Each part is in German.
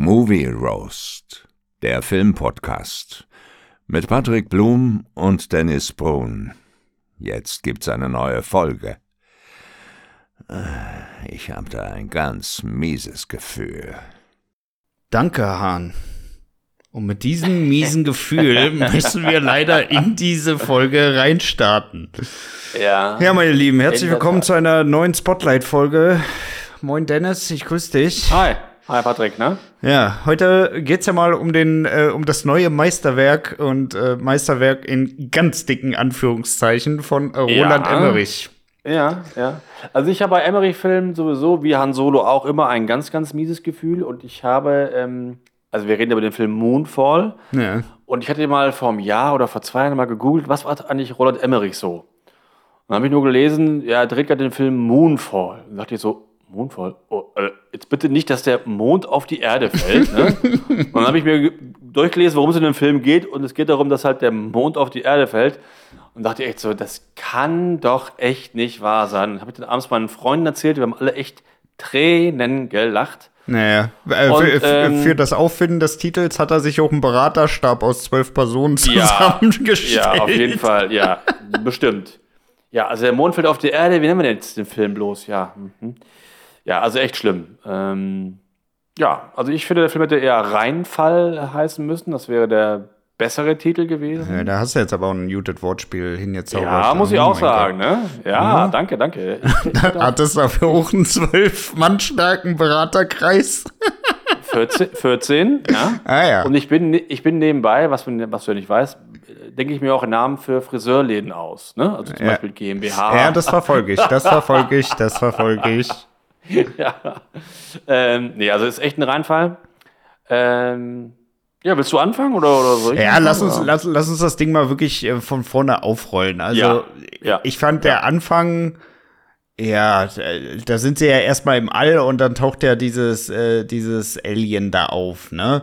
Movie Roast, der Filmpodcast mit Patrick Blum und Dennis Brun. Jetzt gibt's eine neue Folge. Ich hab da ein ganz mieses Gefühl. Danke, Hahn. Und mit diesem miesen Gefühl müssen wir leider in diese Folge reinstarten. Ja. Ja, meine Lieben, herzlich willkommen zu einer neuen Spotlight-Folge. Moin Dennis, ich grüße dich. Hi. Hi, Patrick, ne? Ja, heute geht's ja mal um den, äh, um das neue Meisterwerk und äh, Meisterwerk in ganz dicken Anführungszeichen von äh, Roland Ja. Emmerich. Ja, ja. Also ich habe bei Emmerich-Filmen sowieso, wie Han Solo auch immer, ein ganz, ganz mieses Gefühl. Und ich habe, ähm, also wir reden über den Film Moonfall. Ja. Und ich hatte mal vor einem Jahr oder vor zwei Jahren mal gegoogelt, was war eigentlich Roland Emmerich so? Und dann habe ich nur gelesen, ja, er dreht gerade den Film Moonfall. Und dachte ich so, Moonfall? Oh, äh, jetzt bitte nicht, dass der Mond auf die Erde fällt. Ne? und dann habe ich mir ge- durchgelesen, worum es in dem Film geht. Und es geht darum, dass halt der Mond auf die Erde fällt. Und dachte echt so, das kann doch echt nicht wahr sein. Habe ich dann abends meinen Freunden erzählt, wir haben alle echt Tränen gelacht. Naja, äh, Und, für, ähm, für das Auffinden des Titels hat er sich auch einen Beraterstab aus zwölf Personen Ja, zusammengestellt. Ja, auf jeden Fall, ja, bestimmt. Ja, also der Mond fällt auf die Erde. Wie nennen wir denn jetzt den Film bloß? Ja, mhm. Ja, also echt schlimm. Ähm, ja, also ich finde, der Film hätte eher Reinfall heißen müssen. Das wäre der bessere Titel gewesen. Ja, da hast du jetzt aber auch ein muted Wortspiel hingezaubert. Ja, muss ich Oh auch sagen, ne? Ja, danke, danke. Gott. Hattest du dafür auch einen zwölf Mann starken Beraterkreis? 14, 14, ja. Ah ja. Und ich bin, ich bin nebenbei, was, was du ja nicht weißt, denke ich mir auch Namen für Friseurläden aus. Ne? Also zum Ja. Beispiel GmbH. ja, das verfolge ich, das verfolge ich, das verfolge ich. ja. Ähm, nee, also ist echt ein Reinfall. Ähm, ja, willst du anfangen oder, oder soll ich Ja, anfangen, lass uns, oder? lass, lass uns das Ding mal wirklich äh, von vorne aufrollen. Also, Ja, ja. ich fand der Anfang, ja, da sind sie ja erstmal im All und dann taucht ja dieses, äh, dieses Alien da auf, ne?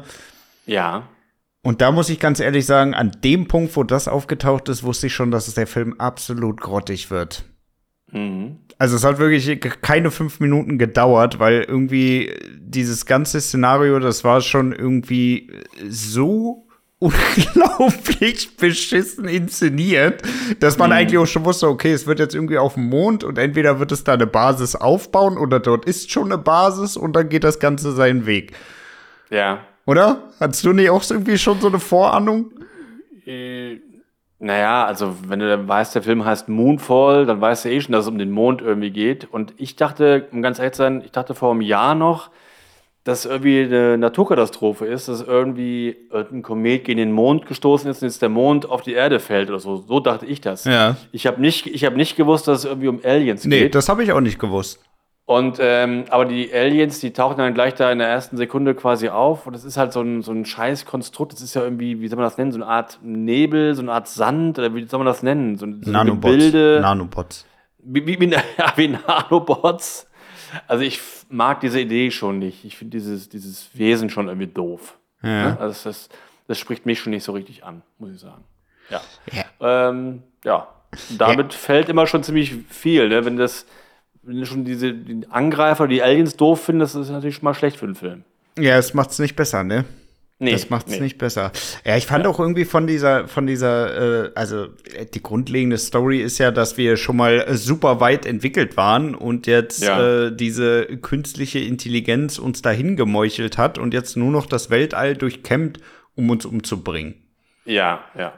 Ja, Und da muss ich ganz ehrlich sagen, an dem Punkt, wo das aufgetaucht ist, wusste ich schon, dass es der Film absolut grottig wird. mhm. Also es hat wirklich keine fünf Minuten gedauert, weil irgendwie dieses ganze Szenario, das war schon irgendwie so unglaublich beschissen inszeniert, dass man eigentlich auch schon wusste, okay, es wird jetzt irgendwie auf dem Mond und entweder wird es da eine Basis aufbauen oder dort ist schon eine Basis und dann geht das Ganze seinen Weg. ja. Oder? Hattest du nicht auch irgendwie schon so eine Vorahnung? Äh, naja, also wenn du dann weißt, der Film heißt Moonfall, dann weißt du eh schon, dass es um den Mond irgendwie geht. Und ich dachte, um ganz ehrlich zu sein, ich dachte vor einem Jahr noch, dass irgendwie eine Naturkatastrophe ist, dass irgendwie ein Komet gegen den Mond gestoßen ist und jetzt der Mond auf die Erde fällt oder so. So dachte ich das. Ja. Ich habe nicht, ich hab nicht gewusst, dass es irgendwie um Aliens Nee, geht. das habe ich auch nicht gewusst. Und ähm, aber die Aliens, die tauchen dann gleich da in der ersten Sekunde quasi auf. Und das ist halt so ein, so ein scheiß Konstrukt. Das ist ja irgendwie, wie soll man das nennen? So eine Art Nebel, so eine Art Sand, oder wie soll man das nennen? So, so Nanobots. Gebilde. Nanobots. wie, wie, wie, ja, wie Nanobots. Also ich mag diese Idee schon nicht. Ich finde dieses, dieses Wesen schon irgendwie doof. Ja. Ne? Also das, das spricht mich schon nicht so richtig an, muss ich sagen. Ja. Ja. Ähm, ja. Damit fällt immer schon ziemlich viel. Ne? Wenn das, wenn du schon diese die Angreifer, die Aliens doof findest, das ist natürlich schon mal schlecht für den Film. Ja, es macht's nicht besser, ne? Nee, das macht's nee. nicht besser. Ja, ich fand auch irgendwie von dieser, von dieser, äh, also die grundlegende Story ist ja, dass wir schon mal super weit entwickelt waren und jetzt Ja. äh, diese künstliche Intelligenz uns dahin gemeuchelt hat und jetzt nur noch das Weltall durchkämmt, um uns umzubringen. Ja, ja.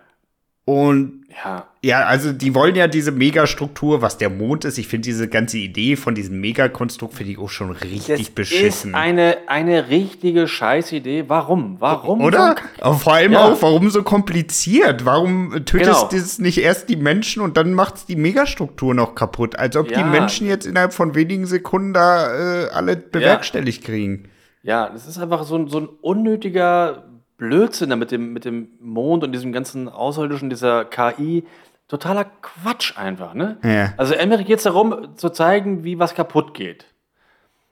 Und Ja. ja, also die wollen ja diese Megastruktur, was der Mond ist. Ich finde diese ganze Idee von diesem Megakonstrukt finde ich auch schon richtig Das beschissen. ist eine, eine richtige Scheißidee. Warum? Warum? Oder? Aber vor allem Ja. auch, warum so kompliziert? Warum tötest Genau. du es nicht erst die Menschen und dann macht's die Megastruktur noch kaputt? Als ob die Ja. Menschen jetzt innerhalb von wenigen Sekunden da äh, alle bewerkstelligt kriegen. Ja, das ist einfach so ein, so ein unnötiger Blödsinn da mit dem, mit dem Mond und diesem ganzen Außerirdischen, dieser KI. Totaler Quatsch einfach, ne? Ja. Also Emmerich geht es darum, zu zeigen, wie was kaputt geht.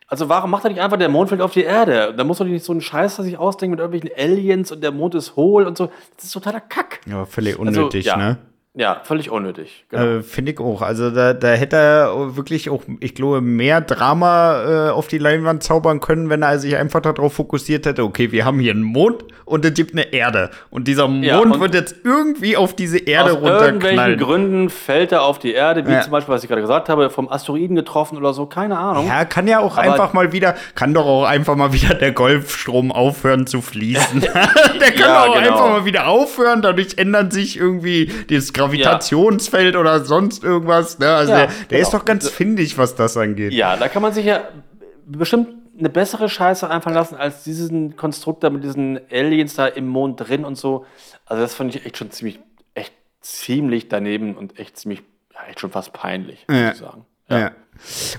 Also warum macht er nicht einfach, der Mond fällt auf die Erde? Da muss doch nicht so ein Scheiß sich ausdenken mit irgendwelchen Aliens und der Mond ist hohl und so. Das ist totaler Kack. Ja, völlig Also, unnötig, ja. ne? Ja, völlig unnötig. Genau. Äh, Finde ich auch. Also da, da hätte er wirklich auch, ich glaube, mehr Drama äh, auf die Leinwand zaubern können, wenn er sich einfach darauf fokussiert hätte, okay, wir haben hier einen Mond und es gibt eine Erde. Und dieser Mond ja, und wird jetzt irgendwie auf diese Erde aus runterknallen. Aus irgendwelchen Gründen fällt er auf die Erde, wie ja. zum Beispiel, was ich gerade gesagt habe, vom Asteroiden getroffen oder so, keine Ahnung. Ja, kann ja auch Aber einfach mal wieder, kann doch auch einfach mal wieder der Golfstrom aufhören zu fließen. der kann ja, auch genau. einfach mal wieder aufhören, dadurch ändern sich irgendwie das Grad Gravitationsfeld ja. oder sonst irgendwas. Ne? Also ja, der, der genau. ist doch ganz findig, was das angeht. Ja, da kann man sich ja bestimmt eine bessere Scheiße einfallen lassen als diesen Konstrukt da mit diesen Aliens da im Mond drin und so. Also das fand ich echt schon ziemlich, echt ziemlich daneben und echt ziemlich, ja, echt schon fast peinlich, muss ja. ich sagen. Ja. ja.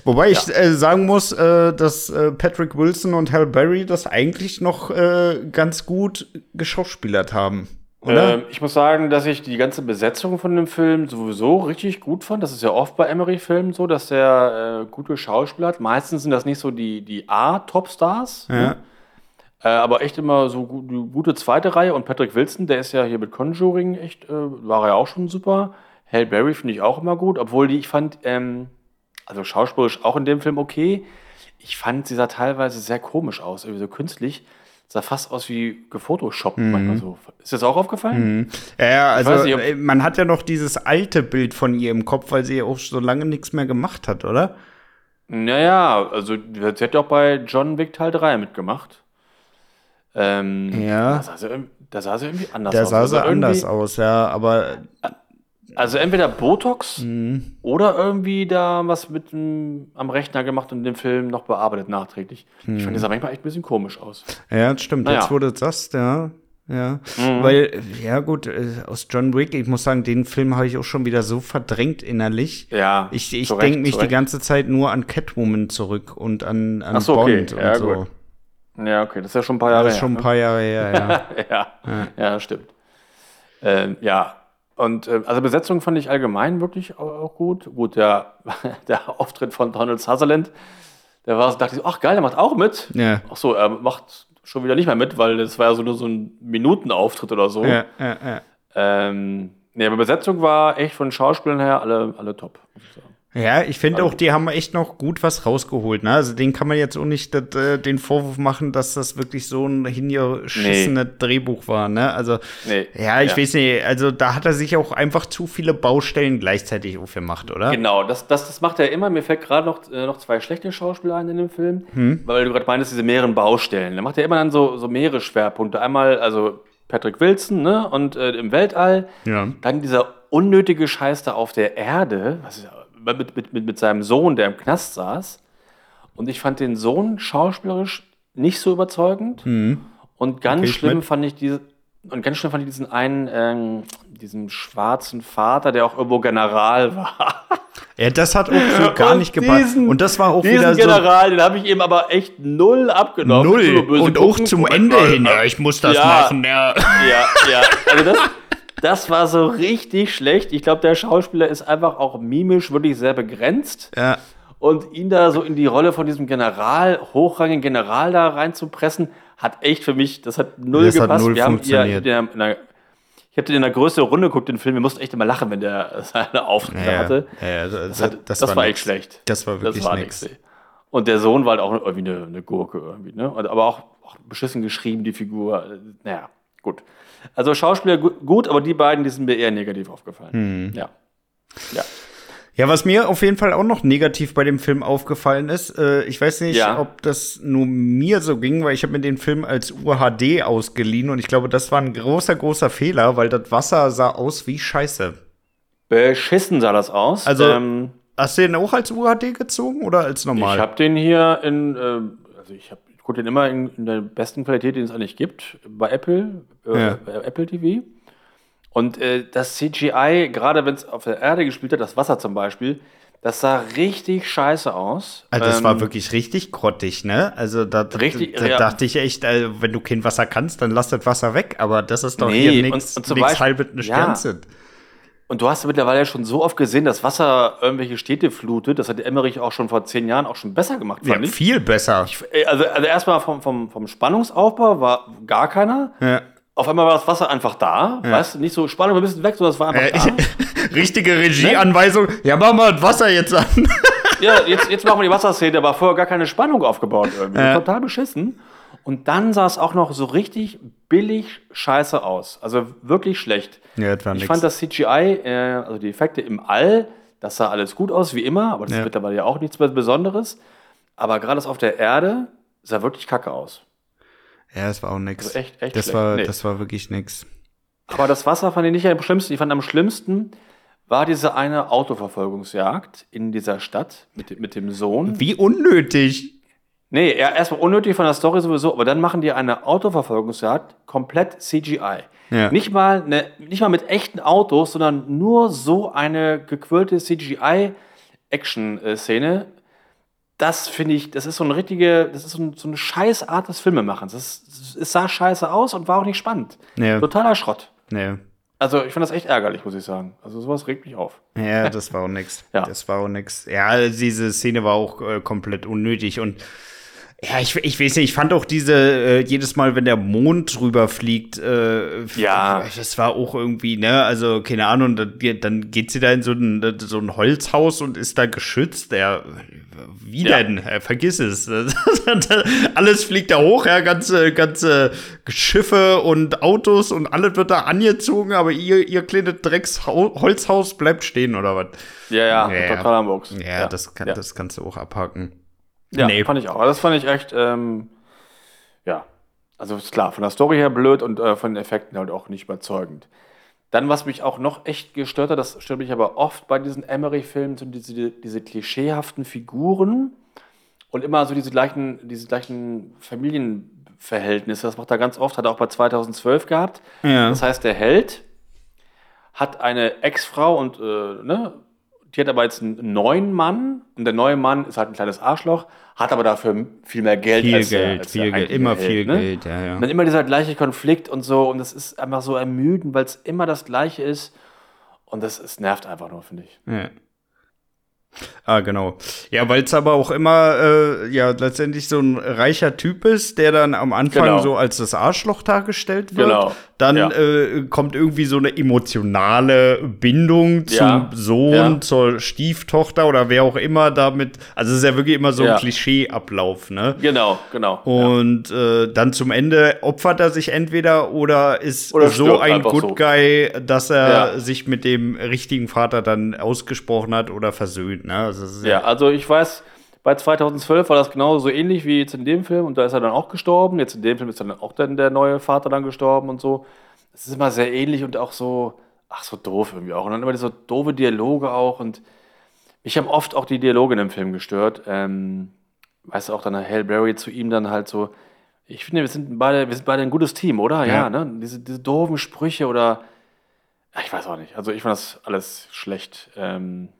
Wobei ich äh, sagen muss, äh, dass äh, Patrick Wilson und Hal Berry das eigentlich noch äh, ganz gut geschauspielert haben. Ähm, ich muss sagen, dass ich die ganze Besetzung von dem Film sowieso richtig gut fand. Das ist ja oft bei Emery-Filmen so, dass der äh, gute Schauspieler hat. Meistens sind das nicht so die, die A-Topstars. Ja. Ne? Äh, aber echt immer so gut, gute zweite Reihe. Und Patrick Wilson, der ist ja hier mit Conjuring echt, äh, war er ja auch schon super. Halle Berry finde ich auch immer gut, obwohl die, ich fand, ähm, also schauspielerisch auch in dem Film okay. Ich fand, sie sah teilweise sehr komisch aus, irgendwie so künstlich sah fast aus wie gefotoshoppt mhm. manchmal so. Ist das auch aufgefallen? Mhm. Ja, also nicht, man hat ja noch dieses alte Bild von ihr im Kopf, weil sie ja auch so lange nichts mehr gemacht hat, oder? Naja, also sie hat ja auch bei John Wick Teil 3 mitgemacht. Ähm, ja. Da sah, sie, da sah sie irgendwie anders da aus. Da sah sie also anders aus, ja, aber also entweder Botox mhm. oder irgendwie da was mit m, am Rechner gemacht und den Film noch bearbeitet nachträglich. Mhm. Ich fand, das sah manchmal echt ein bisschen komisch aus. Ja, das stimmt. Naja. Jetzt wurde das, ja. Ja, mhm. weil, ja gut, äh, aus John Wick, ich muss sagen, den Film habe ich auch schon wieder so verdrängt innerlich. Ja. Ich, ich denke mich die ganze Zeit nur an Catwoman zurück und an, an so, Bond okay. ja, und so. Gut. Ja, okay, das ist ja schon ein paar Jahre her. Das ist schon ein ne? paar Jahre her, ja. ja. ja, ja, stimmt. Ähm, ja, und äh, also Besetzung fand ich allgemein wirklich auch, gut. Gut, der, der Auftritt von Donald Sutherland, der war, dachte ich, ach geil, der macht auch mit. Ja. Ach so, er macht schon wieder nicht mehr mit, weil das war ja so nur so ein Minutenauftritt oder so. Ja, ja, ja. Ähm, nee, aber Besetzung war echt von Schauspielern her alle, alle top, sagen. Ja, ich finde auch, die haben echt noch gut was rausgeholt. Ne? Also den kann man jetzt auch nicht dat, äh, den Vorwurf machen, dass das wirklich so ein hingeschissenes nee. Drehbuch war. Ne? Also nee. ja, ich ja. weiß nicht. Also da hat er sich auch einfach zu viele Baustellen gleichzeitig aufgemacht, oder? Genau, das, das, das macht er immer. Mir fällt gerade noch, äh, noch zwei schlechte Schauspieler ein in dem Film, hm? weil du gerade meinst, diese mehreren Baustellen. Da macht er immer dann so, so mehrere Schwerpunkte. Einmal, also Patrick Wilson, ne? Und äh, im Weltall. Ja. Dann dieser unnötige Scheiß da auf der Erde. Was ist mit, mit, mit, mit seinem Sohn, der im Knast saß. Und ich fand den Sohn schauspielerisch nicht so überzeugend. Mhm. Und ganz okay, schlimm fand ich diese, und ganz schlimm fand ich diesen einen, ähm, diesen schwarzen Vater, der auch irgendwo General war. Ja, das hat auch so gar nicht gepasst. und das war auch diesen wieder so. General, den habe ich eben aber echt null abgenommen. Null. Und auch zum Ende hin. Ja, ich muss das ja, machen. Ja, ja. ja. Also das, das war so richtig schlecht. Ich glaube, der Schauspieler ist einfach auch mimisch wirklich sehr begrenzt. Ja. Und ihn da so in die Rolle von diesem General, hochrangigen General da reinzupressen, hat echt für mich, das hat null das gepasst. Hat null Wir funktioniert. Haben in der, ich habe den in einer größeren Runde geguckt, den Film. Wir mussten echt immer lachen, wenn der seine Auftritte ja, hatte. Ja, das, das, hat, das, das war, war echt schlecht. Das war wirklich das war nix. Und der Sohn war halt auch irgendwie eine, eine Gurke irgendwie, ne? Aber auch, auch beschissen geschrieben, die Figur. Naja, gut. Also Schauspieler gut, aber die beiden, die sind mir eher negativ aufgefallen. Hm. Ja. Ja. Ja, was mir auf jeden Fall auch noch negativ bei dem Film aufgefallen ist, äh, ich weiß nicht, ja. ob das nur mir so ging, weil ich habe mir den Film als UHD ausgeliehen und ich glaube, das war ein großer, großer Fehler, weil das Wasser sah aus wie Scheiße. Beschissen sah das aus. Also, ähm, hast du den auch als UHD gezogen oder als normal? Ich habe den hier in, äh, also ich habe gucke den immer in, in, der besten Qualität, die es eigentlich gibt, bei Apple, äh, ja. bei Apple TV. Und äh, das CGI, gerade wenn es auf der Erde gespielt hat, das Wasser zum Beispiel, das sah richtig scheiße aus. Also das ähm, war wirklich richtig grottig, ne? Also da, richtig, da, da ja. dachte ich echt, äh, wenn du kein Wasser kannst, dann lass das Wasser weg. Aber das ist doch nee, hier nichts halb eine Sternzeit. Und du hast mittlerweile schon so oft gesehen, dass Wasser irgendwelche Städte flutet. Das hat Emmerich auch schon vor zehn Jahren auch schon besser gemacht, fand ja, ich. viel besser. Ich, äh, also, also erstmal vom, vom, vom Spannungsaufbau war gar keiner. Ja. Auf einmal war das Wasser einfach da, ja. weißt du, nicht so Spannung, wir müssen weg, sondern es war einfach äh, da. richtige Regieanweisung. Ja, mach mal das Wasser jetzt an. Ja, jetzt, jetzt machen wir die Wasserszene, aber vorher gar keine Spannung aufgebaut irgendwie. Total beschissen. Und dann sah es auch noch so richtig billig scheiße aus. Also wirklich schlecht. Ja, das war ich nix. fand das CGI, äh, also die Effekte im All, das sah alles gut aus, wie immer, aber das Ja. ist mittlerweile ja auch nichts Besonderes. Aber gerade das auf der Erde sah wirklich kacke aus. Ja, das war auch nix. Also echt- echt das schlecht. war, Nee. das war wirklich nix. Aber das Wasser fand ich nicht am schlimmsten. Ich fand am schlimmsten war diese eine Autoverfolgungsjagd in dieser Stadt mit, mit dem Sohn. Wie unnötig. Nee, ja, erstmal unnötig von der Story sowieso, aber dann machen die eine Autoverfolgungsjagd komplett CGI. Ja. Nicht, mal eine, nicht mal mit echten Autos, sondern nur so eine gequirlte CGI-Action-Szene. Das finde ich, das ist so eine richtige, das ist so, ein, so eine scheiß Art des Filmemachens. Es sah scheiße aus und war auch nicht spannend. Ja. Totaler Schrott. Also ich fand das echt ärgerlich, muss ich sagen. Also sowas regt mich auf. Ja, das war auch nix. Ja. Das war auch nix. Ja, diese Szene war auch äh, komplett unnötig und ja, ich, ich weiß nicht, ich fand auch diese, äh, jedes Mal, wenn der Mond drüber fliegt, äh, Ja. das war auch irgendwie, ne, also, keine Ahnung, dann, dann geht sie da in so ein, so ein Holzhaus und ist da geschützt, ja, wie Ja. denn? Ja, vergiss es. alles fliegt da hoch, ja, ganze, ganze Schiffe und Autos und alles wird da angezogen, aber ihr, ihr kleines Drecksholzhaus bleibt stehen, oder was? Ja, ja, Ja, ja. total am Box. Ja, Das, kann, ja. das kannst du auch abhaken. Ja, Nee. fand ich auch. Das fand ich echt, ähm, ja. Also ist klar, von der Story her blöd und äh, von den Effekten halt auch nicht überzeugend. Dann, was mich auch noch echt gestört hat, das stört mich aber oft bei diesen Emmerich-Filmen, sind diese, diese klischeehaften Figuren und immer so diese gleichen, diese gleichen Familienverhältnisse. Das macht er ganz oft, hat er auch bei 2012 gehabt. Ja. Das heißt, der Held hat eine Ex-Frau und äh, ne, die hat aber jetzt einen neuen Mann und der neue Mann ist halt ein kleines Arschloch, hat aber dafür viel mehr Geld Viel als Geld, als der viel Geld, immer Held, viel ne? Geld, ja, ja. Und dann immer dieser gleiche Konflikt und so und das ist einfach so ermüdend, weil es immer das Gleiche ist und das, es nervt einfach nur, finde ich. Ja. Ah, genau. Ja, weil es aber auch immer, äh, ja, letztendlich so ein reicher Typ ist, der dann am Anfang Genau. so als das Arschloch dargestellt wird. Genau. Dann Ja. äh, kommt irgendwie so eine emotionale Bindung Ja. zum Sohn, Ja. zur Stieftochter oder wer auch immer damit. Also es ist ja wirklich immer so ein Ja. Klischeeablauf, ne? Genau, genau. Und äh, dann zum Ende opfert er sich entweder oder ist Oder so ein Good so. Guy, dass er Ja. sich mit dem richtigen Vater dann ausgesprochen hat oder versöhnt. Ne? Also, Ja, also ich weiß, bei 2012 war das genauso so ähnlich wie jetzt in dem Film und da ist er dann auch gestorben. Jetzt in dem Film ist dann auch dann der neue Vater dann gestorben und so. Es ist immer sehr ähnlich und auch so, ach, so doof irgendwie auch. Und dann immer diese doofe Dialoge auch und mich haben oft auch die Dialoge in dem Film gestört. Ähm, weißt du, auch dann Hale Berry zu ihm dann halt so, ich finde, wir sind beide, wir sind beide ein gutes Team, oder? Ja, Ja. ne? Diese, diese doofen Sprüche oder, ich weiß auch nicht. Also ich fand das alles schlecht, ähm,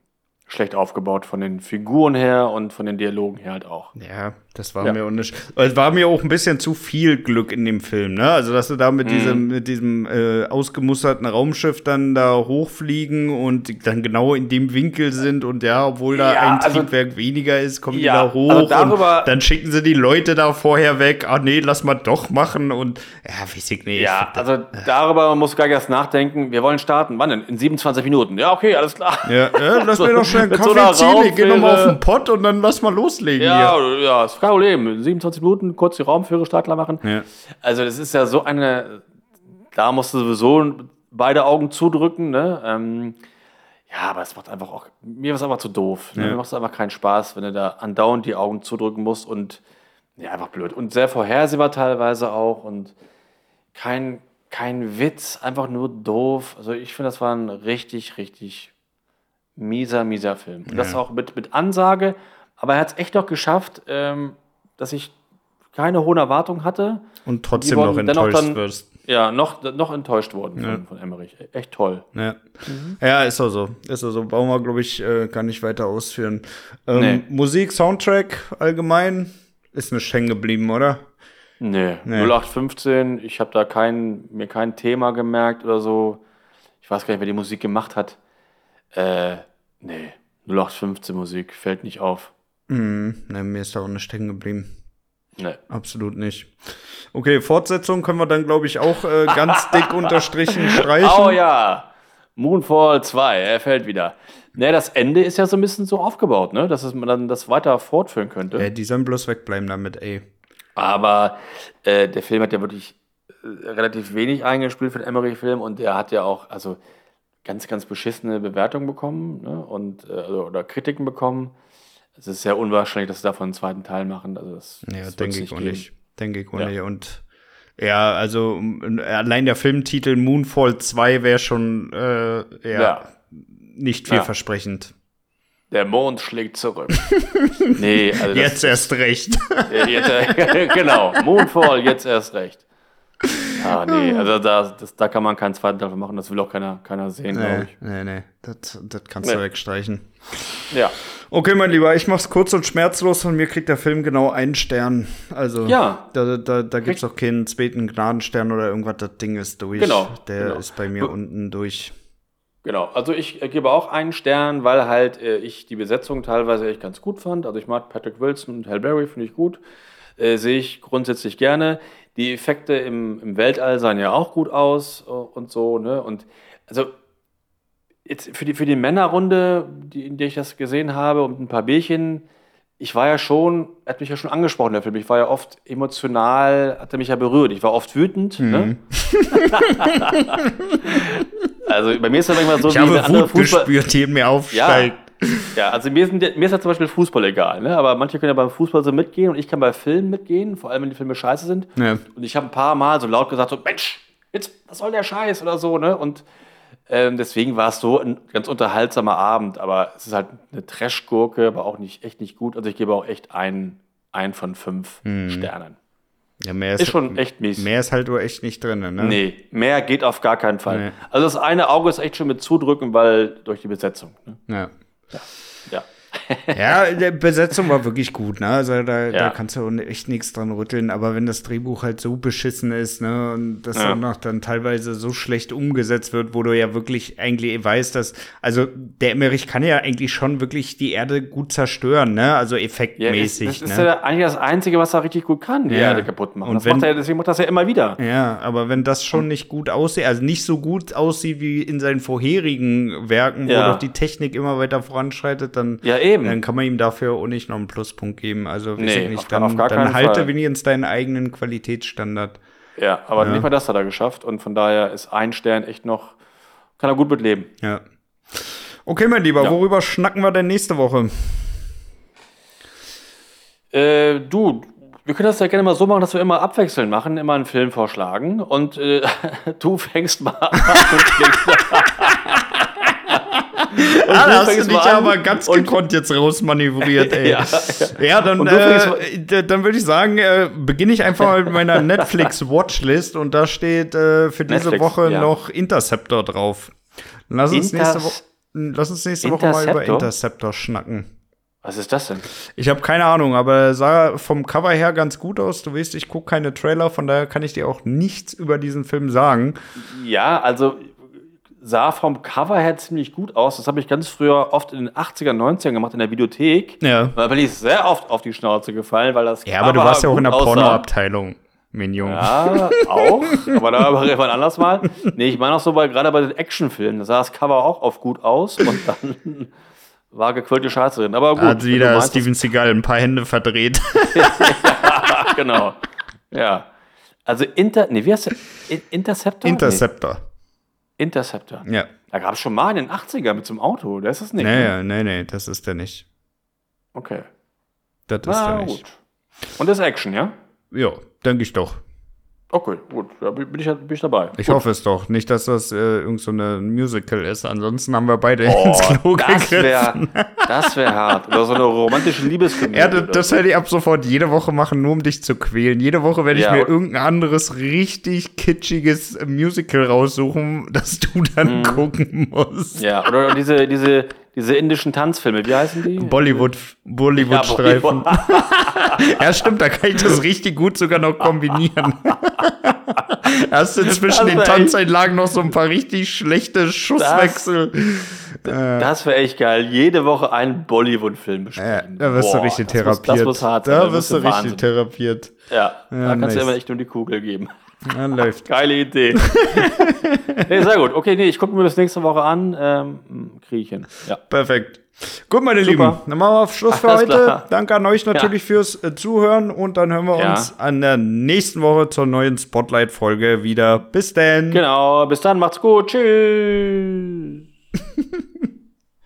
schlecht aufgebaut von den Figuren her und von den Dialogen her halt auch. Ja, das war Ja. mir auch nicht. Es war mir auch ein bisschen zu viel Glück in dem Film, ne? Also, dass sie da Mhm. mit diesem, mit diesem äh, ausgemusterten Raumschiff dann da hochfliegen und dann genau in dem Winkel sind und ja, obwohl da Ja, ein also- Triebwerk weniger ist, kommen Ja, die da hoch also darüber- und dann schicken sie die Leute da vorher weg. Ah, nee, lass mal doch machen und ja, weiß ich nicht. Ja, Ich also darüber muss gar erst nachdenken. Wir wollen starten. Wann denn? In 27 Minuten. Ja, okay, alles klar. das- ja, ja, lass mir doch schnell einen so Kaffee einer ziehen, ich geh noch mal auf den Pott und dann lass mal loslegen Ja, hier. ja, ist kein Problem. In 27 Minuten kurz die Raumführer startklar machen. Ja. Also, das ist ja so eine. Da musst du sowieso beide Augen zudrücken, ne? Ähm, ja, aber es macht einfach auch. Mir ist einfach zu doof. Ne? Ja. Mir macht es einfach keinen Spaß, wenn du da andauernd die Augen zudrücken musst und. Ja, einfach blöd. Und sehr vorhersehbar teilweise auch und kein, kein Witz, einfach nur doof. Also, ich finde, das war ein richtig, richtig mieser, mieser Film. Und das Ja. auch mit, mit Ansage. Aber er hat es echt noch geschafft, ähm, dass ich keine hohen Erwartungen hatte. Und trotzdem noch enttäuscht dann- wirst. Ja, noch, noch enttäuscht worden Ja. von, von Emmerich. Echt toll. Ja. Mhm. ja, ist auch so. Ist auch so. Brauchen wir, glaube ich, äh, gar nicht weiter ausführen. Ähm, Nee. Musik, Soundtrack allgemein ist nicht hängen geblieben, oder? Nee, Nee. 0815, ich habe da kein, mir kein Thema gemerkt oder so. Ich weiß gar nicht, wer die Musik gemacht hat. Äh, nee, 0815 Musik, fällt nicht auf. Mhm. Ne, mir ist da auch nicht hängen geblieben. Nee. Absolut nicht. Okay, Fortsetzung können wir dann, glaube ich, auch äh, ganz dick unterstrichen streichen. Oh ja. Moonfall 2, er fällt wieder. Ne, das Ende ist ja so ein bisschen so aufgebaut, ne? Dass man dann das weiter fortführen könnte. Äh, die sollen bloß wegbleiben damit, ey. Aber äh, der Film hat ja wirklich äh, relativ wenig eingespielt für den Emery-Film und der hat ja auch also ganz, ganz beschissene Bewertungen bekommen ne? und, äh, also, oder Kritiken bekommen. Es ist sehr unwahrscheinlich, dass sie davon einen zweiten Teil machen. Also das, Ja, das denke ich auch nicht. Denke ich auch Ja. nicht. Und ja, also allein der Filmtitel Moonfall 2 wäre schon äh, ja, Ja. nicht vielversprechend. Der Mond schlägt zurück. nee, also das, Jetzt erst recht. Jetzt, genau, Moonfall, jetzt erst recht. Ah, nee, also da, das, da kann man keinen zweiten Teil machen, das will auch keiner, keiner sehen, glaube nee, ich. nee, nee. Das, das kannst Nee. du wegstreichen. Ja, Okay, mein Lieber, ich mach's kurz und schmerzlos. Von mir kriegt der Film genau einen Stern. Also, Ja. da, da, da gibt's auch keinen zweiten Gnadenstern oder irgendwas. Das Ding ist durch. Genau, Der genau. ist bei mir unten durch. genau. Also ich äh, gebe auch einen Stern, weil halt äh, ich die Besetzung teilweise echt ganz gut fand. Also ich mag Patrick Wilson und Halle Berry, finde ich gut. Äh, Sehe ich grundsätzlich gerne. Die Effekte im, im Weltall sahen ja auch gut aus äh, und so, ne? Und also jetzt für die, für die Männerrunde, die, in der ich das gesehen habe, und ein paar Bierchen, ich war ja schon, er hat mich ja schon angesprochen, der Film. Ich war ja oft emotional, hat er mich ja berührt. Ich war oft wütend. Ne? also bei mir ist es manchmal so, Ich wie habe Wut Fußball. gespürt, die in mir aufsteigt. Ja, also mir ist, mir ist ja zum Beispiel Fußball egal, ne? aber manche können ja beim Fußball so mitgehen und ich kann bei Filmen mitgehen, vor allem wenn die Filme scheiße sind. Ja. Und ich habe ein paar Mal so laut gesagt, so, Mensch, jetzt, was soll der Scheiß oder so, ne? Und ähm, deswegen war es so ein ganz unterhaltsamer Abend, aber es ist halt eine Trash-Gurke, aber auch nicht, echt nicht gut. Also ich gebe auch echt einen, einen von fünf Sternen. Ja, mehr Ist schon echt mies. Mehr ist halt echt nicht drin, ne? Nee, mehr geht auf gar keinen Fall. Nee. Also das eine Auge ist echt schon mit zudrücken, weil durch die Besetzung. Ne? Ja. Ja. Ja, die Besetzung war wirklich gut, ne? Also da, da Ja. kannst du auch echt nichts dran rütteln, aber wenn das Drehbuch halt so beschissen ist, ne, und das Ja. dann noch dann teilweise so schlecht umgesetzt wird, wo du ja wirklich eigentlich weißt, dass, also der Emmerich kann ja eigentlich schon wirklich die Erde gut zerstören, ne? Also Ja, effektmäßig, das ist ne? ja eigentlich das Einzige, was er richtig gut kann, die Ja. Erde kaputt machen. Und das wenn- macht er, deswegen macht das ja immer wieder. Ja, aber wenn das schon nicht gut aussieht, also nicht so gut aussieht wie in seinen vorherigen Werken, wo Ja. doch die Technik immer weiter voranschreitet, dann, Ja, eben. Dann kann man ihm dafür auch nicht noch einen Pluspunkt geben. Also Nee, ich auf nicht, gar- dann, auf gar dann halte Fall. wenigstens deinen eigenen Qualitätsstandard. Ja, aber Ja. nicht mal das hat er geschafft und von daher ist ein Stern echt noch, kann er gut mit leben. Ja. Okay, mein Lieber, Ja. worüber schnacken wir denn nächste Woche? Äh, du, wir können das ja gerne mal so machen, dass wir immer abwechselnd machen, immer einen Film vorschlagen und äh, du fängst mal an. und klingst- Und Ah, du da hast du dich an aber ganz gekonnt jetzt rausmanövriert, ey. Ja, Ja, dann, du fängst äh, dann würde ich sagen, äh, beginne ich einfach mal mit meiner Netflix-Watchlist und da steht äh, für diese Netflix, Woche ja. noch Interceptor drauf. Lass uns, nächste, Wo lass uns nächste Woche mal über Interceptor? Schnacken. Was ist das denn? Ich habe keine Ahnung, aber er sah vom Cover her ganz gut aus. Du weißt, ich gucke keine Trailer, von daher kann ich dir auch nichts über diesen Film sagen. Ja, also sah vom Cover her ziemlich gut aus. Das habe ich ganz früher oft in den 80er, 90ern gemacht in der Videothek. Ja. Da bin ich sehr oft auf die Schnauze gefallen, weil das Ja, aber du warst ja auch in der. Pornoabteilung, Minion. Ja, auch. Aber da war irgendwann anders mal. Nee, ich meine auch so, bei, gerade bei den Actionfilmen, da sah das Cover auch oft gut aus und dann war gequirlte Scheiße drin. Aber gut. Hat wieder meinst, Steven Seagal ein paar Hände verdreht. das- genau. Ja. Also Inter, nee, wie heißt der? In- Interceptor? Interceptor. Interceptor. Ja. Da gab es schon mal in den 80er mit so einem Auto. Der ist es nicht. Nee, ne? nee, nee, das ist der nicht. Okay. Das ist Na der nicht. gut. Und das ist Action, ja? Ja, denke ich doch. Okay, gut. Da bin ich, bin ich dabei. Ich gut. hoffe es doch. Nicht, dass das äh, irgend so eine Musical ist. Ansonsten haben wir beide Oh, ins Klo das gegriffen. wäre das wär hart. Oder so eine romantische Liebeskomödie. Ja, das, das so. werde ich ab sofort jede Woche machen, nur um dich zu quälen. Jede Woche werde ich Ja, mir und- irgendein anderes richtig kitschiges Musical raussuchen, das du dann gucken musst. Mhm. Ja, oder diese, diese, diese indischen Tanzfilme, wie heißen die? Bollywood, Bollywood-Streifen. Ja, Ja, stimmt, da kann ich das richtig gut sogar noch kombinieren. Hast du zwischen Das den Tanzeinlagen noch so ein paar richtig schlechte Schusswechsel. Das wäre echt geil. Jede Woche einen Bollywood-Film Ja, besprechen. da wirst du Boah, richtig das muss- therapiert. Das muss hart sein. da Da wirst du richtig Wahnsinn. therapiert. Ja, da kannst nice. du immer echt nur die Kugel geben. Ja, läuft. Geile Idee. nee, sehr gut. Okay, nee, ich gucke mir das nächste Woche an. Ähm, Kriege ich hin. Ja. Perfekt. Gut, meine Super. Lieben, dann machen wir auf Schluss für Alles heute. klar. Danke an euch natürlich fürs äh, Zuhören und dann hören wir Ja. uns an der nächsten Woche zur neuen Spotlight-Folge wieder. Bis denn. Genau, bis dann, macht's gut. Tschüss.